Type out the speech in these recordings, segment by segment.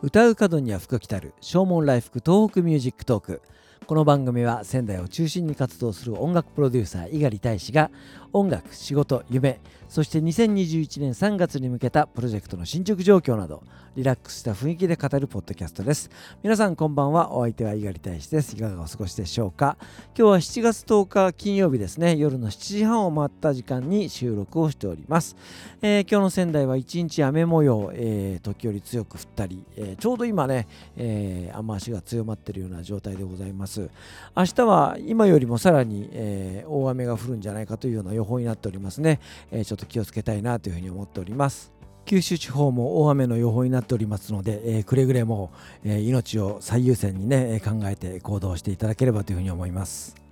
唱う門には福来たる唱門来福東北ミュージックトーク。この番組は仙台を中心に活動する音楽プロデューサー猪狩大使が音楽仕事夢そして2021年3月に向けたプロジェクトの進捗状況などリラックスした雰囲気で語るポッドキャストです。皆さんこんばんは。お相手は猪狩大使です。いかがお過ごしでしょうか？今日は7月10日金曜日ですね。夜の7時半を回った時間に収録をしております、えー、今日の仙台は一日雨模様、えー、時折強く降ったり、えー、ちょうど今ね、え雨足が強まっているような状態でございます。明日は今よりもさらに、え大雨が降るんじゃないかというような予報になっておりますね、えちょっと気をつけたいなというふうに思っております。九州地方も大雨の予報になっておりますので、えー、くれぐれも、え、命を最優先にね考えて行動していただければというふうに思います。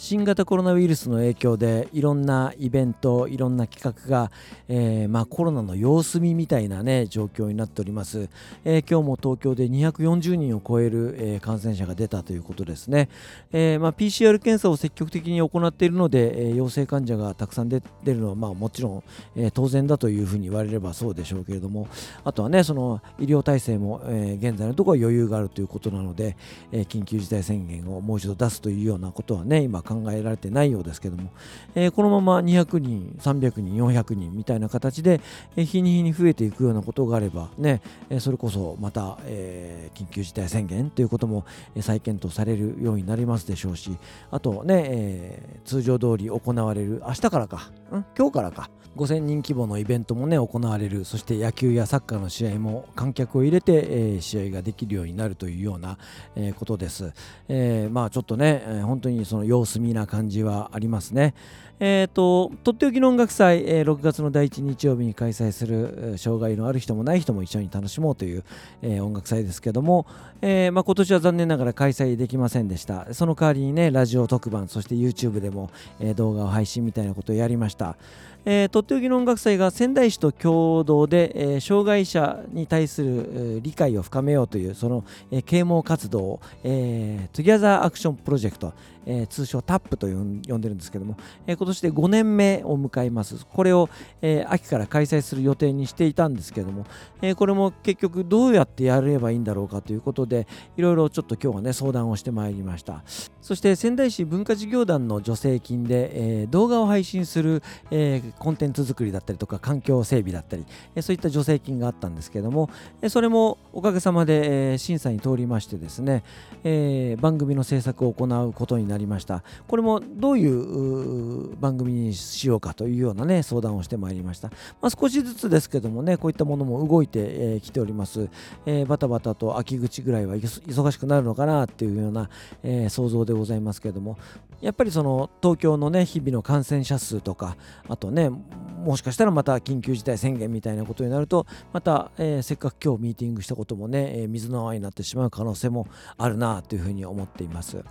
新型コロナウイルスの影響でいろんなイベントいろんな企画が、えー、まあ、コロナの様子見みたいな、ね、状況になっております、えー、今日も東京で240人を超える、えー、感染者が出たということですね、えまあ、PCR 検査を積極的に行っているので、え陽性患者がたくさん出るのは、まあ、もちろん、え当然だというふうに言われればそうでしょうけれども。あとはねその医療体制も、え現在のところは余裕があるということなので、え緊急事態宣言をもう一度出すというようなことはね今考えられてないようですけども、えー、このまま200人、300人、400人みたいな形で、えー、日に日に増えていくようなことがあればね、えー、それこそまた、えー、緊急事態宣言ということも、えー、再検討されるようになりますでしょうし、あとね、えー、通常通り行われる、明日からか、ん今日からか、5000人規模のイベントもね行われるそして野球やサッカーの試合も観客を入れて、えー、試合ができるようになるというような、えー、ことです、えー、まあちょっとね、えー、本当にその様子見な感じはありますね。えーと、とっておきの音楽祭、えー、6月の第1日曜日に開催する障害のある人もない人も一緒に楽しもうという、えー、音楽祭ですけども、えーまあ、今年は残念ながら開催できませんでした。その代わりにねラジオ特番そして YouTube でも、えー、動画を配信みたいなことをやりました。えー、とっておきの音楽祭が仙台市と共同で、えー、障害者に対する、えー、理解を深めようというその、えー、啓蒙活動、えー、 Together Action Project、えー、通称 TAP と呼んでるんですけども、えー、今年で5年目を迎えます。これを、えー、秋から開催する予定にしていたんですけども、えー、これも結局どうやってやればいいんだろうかということで、いろいろちょっと今日はね、相談をしてまいりました。そして仙台市文化事業団の助成金で、えー、動画を配信する、えー、コンテンツ作りだったりとか環境整備だったり、えー、そういった助成金があったんですけども、えー、それもおかげさまで、えー、審査に通りましてですね、えー、番組の制作を行うことになりましたこれもどういう番組にしようかというようなね相談をしてまいりました、まあ、少しずつですけどもねこういったものも動いてき、えー、ております、えー、バタバタと秋口ぐらいは忙しくなるのかなっていうような、えー、想像でございますけども。やっぱりその東京のね日々の感染者数とかあとねもしかしたらまた緊急事態宣言みたいなことになるとまた、えー、せっかく今日ミーティングしたこともね、え、水の泡になってしまう可能性もあるなというふうに思っています。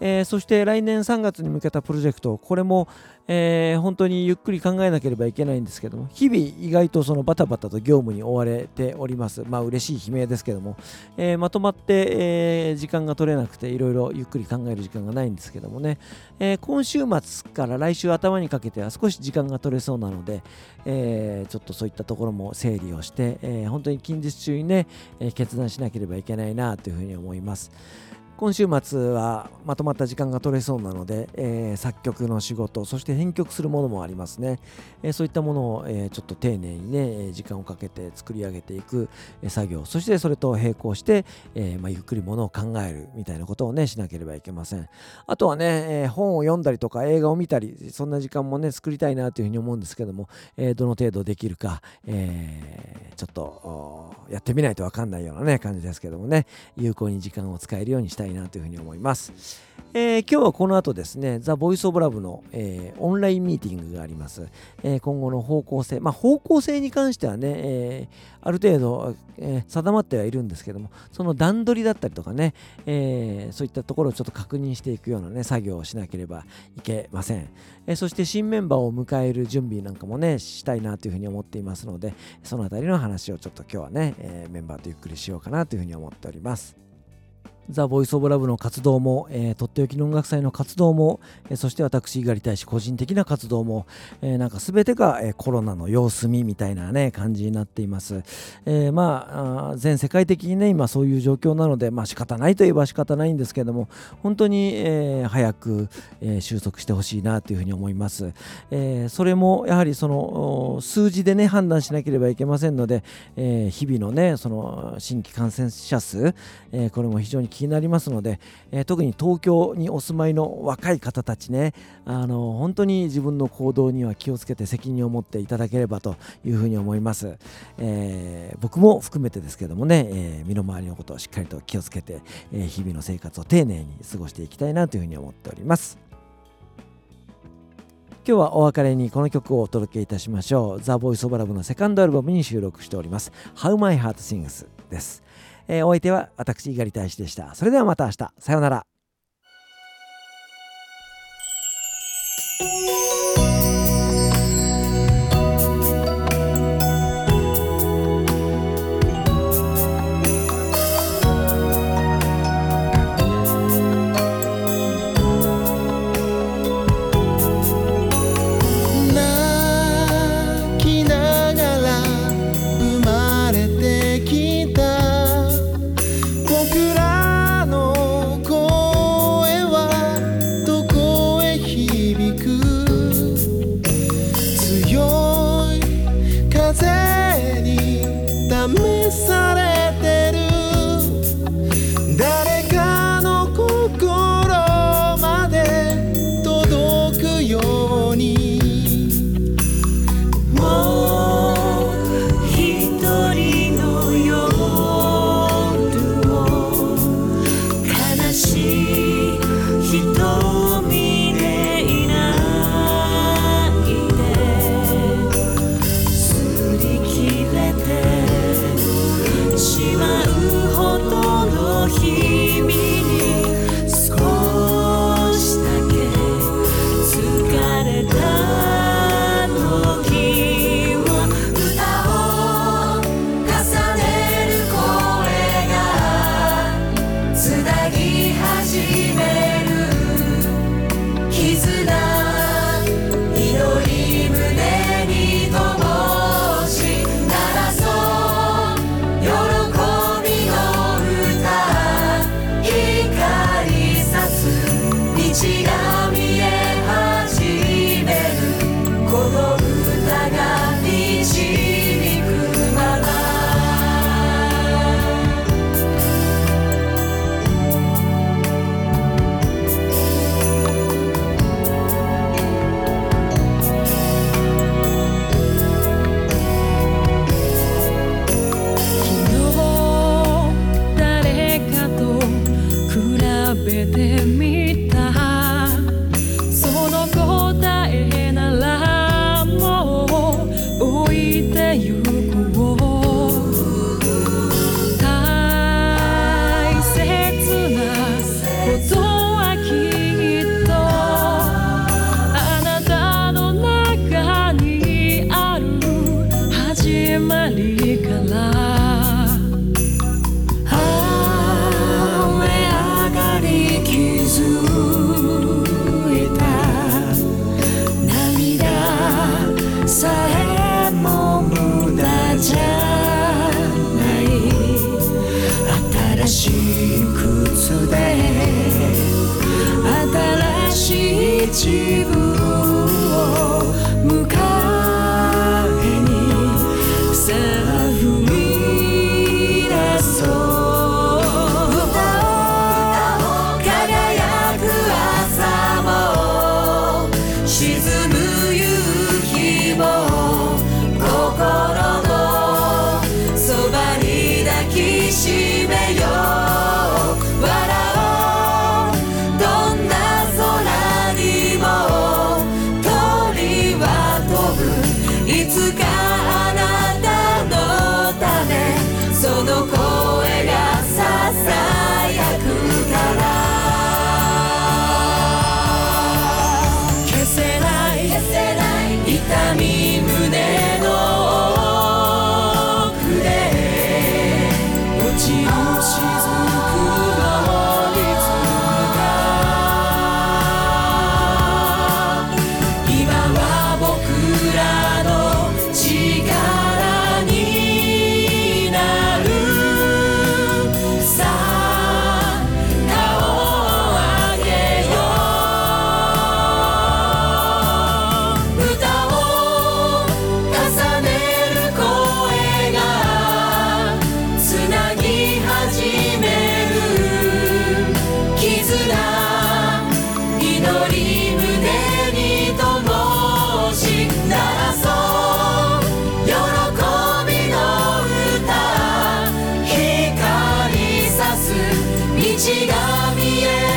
えー、そして来年3月に向けたプロジェクト、これも、えー、本当にゆっくり考えなければいけないんですけども、日々意外とそのバタバタと業務に追われております。まあ嬉しい悲鳴ですけども、えー、まとまって、え時間が取れなくて、いろいろゆっくり考える時間がないんですけどもね、え今週末から来週頭にかけては少し時間が取れそうなので、えちょっとそういったところも整理をして、え本当に近日中にね、え決断しなければいけないなというふうに思います。今週末はまとまった時間が取れそうなので、えー、作曲の仕事、そして編曲するものもありますね。えー、そういったものを、えー、ちょっと丁寧にね、時間をかけて作り上げていく、作業、そしてそれと並行して、えまあ、ゆっくりものを考えるみたいなことをね、しなければいけません。あとはね、え本を読んだりとか映画を見たり、そんな時間もね、作りたいなというふうに思うんですけども、えどの程度できるか、えちょっとやってみないとわかんないようなね、感じですけどもね、有効に時間を使えるようにしたいいなというふうに思います。えー、今日はこの後ですね、ザ・ボイス・オブ・ラブの、えー、オンラインミーティングがあります。えー、今後の方向性、まあ、方向性に関してはね、えある程度、え定まってはいるんですけども、その段取りだったりとかね、えそういったところをちょっと確認していくようなね、作業をしなければいけません。えそして新メンバーを迎える準備なんかもね、したいなというふうに思っていますので、そのあたりの話をちょっと今日はね、えメンバーとゆっくりしようかなというふうに思っております。ザ・ボイス・オブ・ラブの活動も、えー、とっておきの音楽祭の活動も、えー、そして私、猪狩大使個人的な活動も、えー、なんか全てが、えー、コロナの様子見みたいなね、感じになっています。えー、まあ全世界的にね、今そういう状況なので、まあ仕方ないといえば仕方ないんですけども、本当に、えー、早く、えー、収束してほしいなというふうに思います。えー、それもやはりその数字でね、判断しなければいけませんので、えー、日々のね、その新規感染者数、えー、これも非常に気になりますので、えー、特に東京にお住まいの若い方たちねあの本当に自分の行動には気をつけて責任を持っていただければというふうに思います、えー、僕も含めてですけどもね、え、身の回りのことをしっかりと気をつけて、え日々の生活を丁寧に過ごしていきたいなというふうに思っております今日はお別れにこの曲をお届けいたしましょう。ザ・ボイス・オブ・ラブのセカンドアルバムに収録しております。How My Heart Sings です。えー、お相手は私、猪狩大使でした。それではまた明日。さようなら。しい靴で新しい自分。道が見え